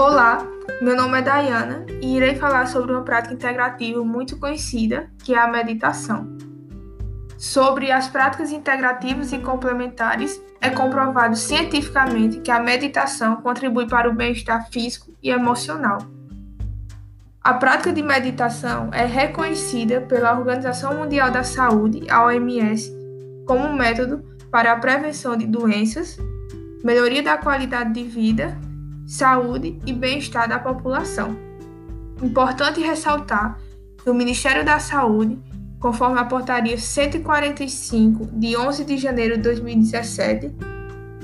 Olá, meu nome é Dayana e irei falar sobre uma prática integrativa muito conhecida, que é a meditação. Sobre as práticas integrativas e complementares, é comprovado cientificamente que a meditação contribui para o bem-estar físico e emocional. A prática de meditação é reconhecida pela Organização Mundial da Saúde, a OMS, como um método para a prevenção de doenças, melhoria da qualidade de vida saúde e bem-estar da população. Importante ressaltar que o Ministério da Saúde, conforme a portaria 145 de 11 de janeiro de 2017,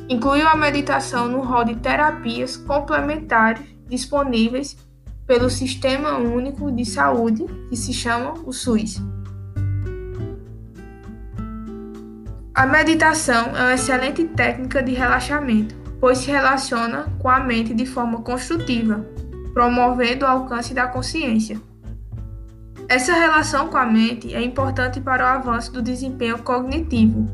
incluiu a meditação no rol de terapias complementares disponíveis pelo Sistema Único de Saúde, que se chama o SUS. A meditação é uma excelente técnica de relaxamento pois se relaciona com a mente de forma construtiva, promovendo o alcance da consciência. Essa relação com a mente é importante para o avanço do desempenho cognitivo.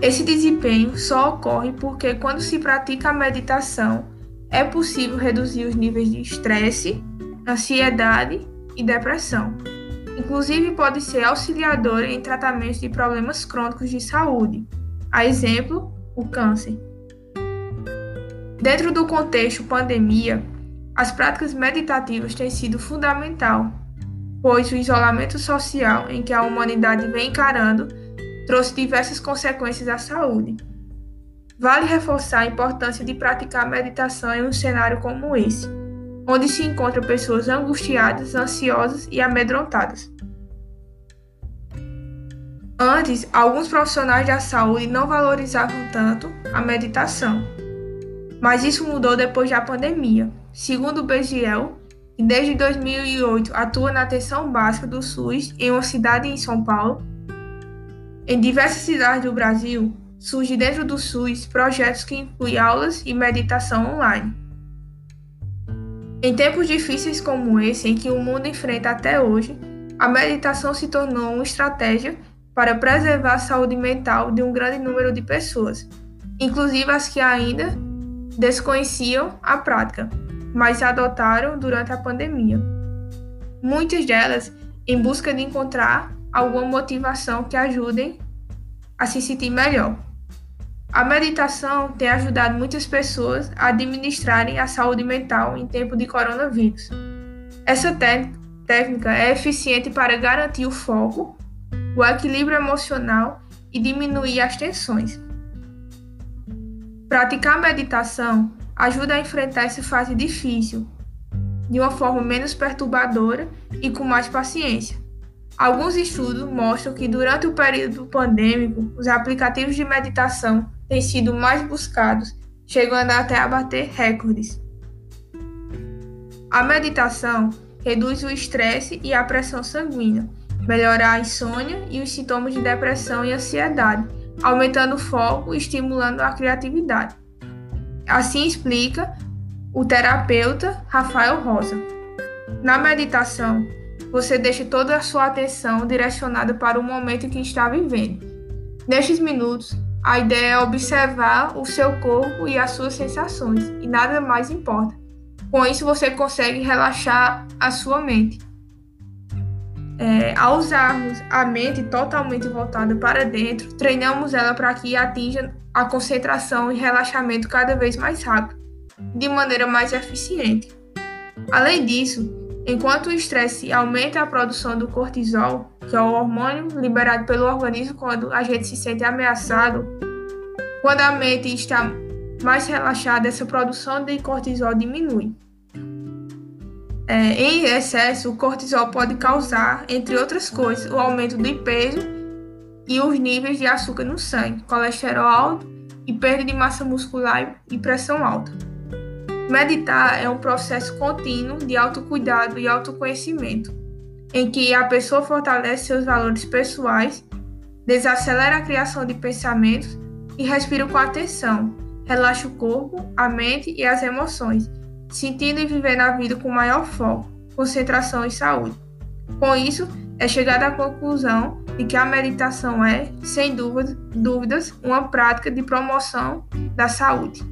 Esse desempenho só ocorre porque, quando se pratica a meditação, é possível reduzir os níveis de estresse, ansiedade e depressão. Inclusive, pode ser auxiliadora em tratamentos de problemas crônicos de saúde, a exemplo, o câncer. Dentro do contexto pandemia, as práticas meditativas têm sido fundamental, pois o isolamento social em que a humanidade vem encarando trouxe diversas consequências à saúde. Vale reforçar a importância de praticar meditação em um cenário como esse, onde se encontram pessoas angustiadas, ansiosas e amedrontadas. Antes, alguns profissionais da saúde não valorizavam tanto a meditação mas isso mudou depois da pandemia. Segundo o Begiel, que desde 2008 atua na atenção básica do SUS em uma cidade em São Paulo, em diversas cidades do Brasil, surge dentro do SUS projetos que incluem aulas e meditação online. Em tempos difíceis como esse em que o mundo enfrenta até hoje, a meditação se tornou uma estratégia para preservar a saúde mental de um grande número de pessoas, inclusive as que ainda desconheciam a prática, mas a adotaram durante a pandemia. Muitas delas em busca de encontrar alguma motivação que ajudem a se sentir melhor. A meditação tem ajudado muitas pessoas a administrarem a saúde mental em tempo de coronavírus. Essa técnica é eficiente para garantir o foco, o equilíbrio emocional e diminuir as tensões. Praticar meditação ajuda a enfrentar essa fase difícil de uma forma menos perturbadora e com mais paciência. Alguns estudos mostram que durante o período pandêmico, os aplicativos de meditação têm sido mais buscados, chegando até a bater recordes. A meditação reduz o estresse e a pressão sanguínea, melhora a insônia e os sintomas de depressão e ansiedade aumentando o foco e estimulando a criatividade. Assim explica o terapeuta Rafael Rosa. Na meditação, você deixa toda a sua atenção direcionada para o momento que está vivendo. Nestes minutos, a ideia é observar o seu corpo e as suas sensações, e nada mais importa. Com isso, você consegue relaxar a sua mente. É, ao usarmos a mente totalmente voltada para dentro, treinamos ela para que atinja a concentração e relaxamento cada vez mais rápido, de maneira mais eficiente. Além disso, enquanto o estresse aumenta a produção do cortisol, que é o hormônio liberado pelo organismo quando a gente se sente ameaçado, quando a mente está mais relaxada, essa produção de cortisol diminui. É, em excesso, o cortisol pode causar, entre outras coisas, o aumento do peso e os níveis de açúcar no sangue, colesterol alto e perda de massa muscular e pressão alta. Meditar é um processo contínuo de autocuidado e autoconhecimento, em que a pessoa fortalece seus valores pessoais, desacelera a criação de pensamentos e respira com atenção, relaxa o corpo, a mente e as emoções sentindo e vivendo a vida com maior foco, concentração e saúde. Com isso, é chegada à conclusão de que a meditação é, sem dúvidas, uma prática de promoção da saúde.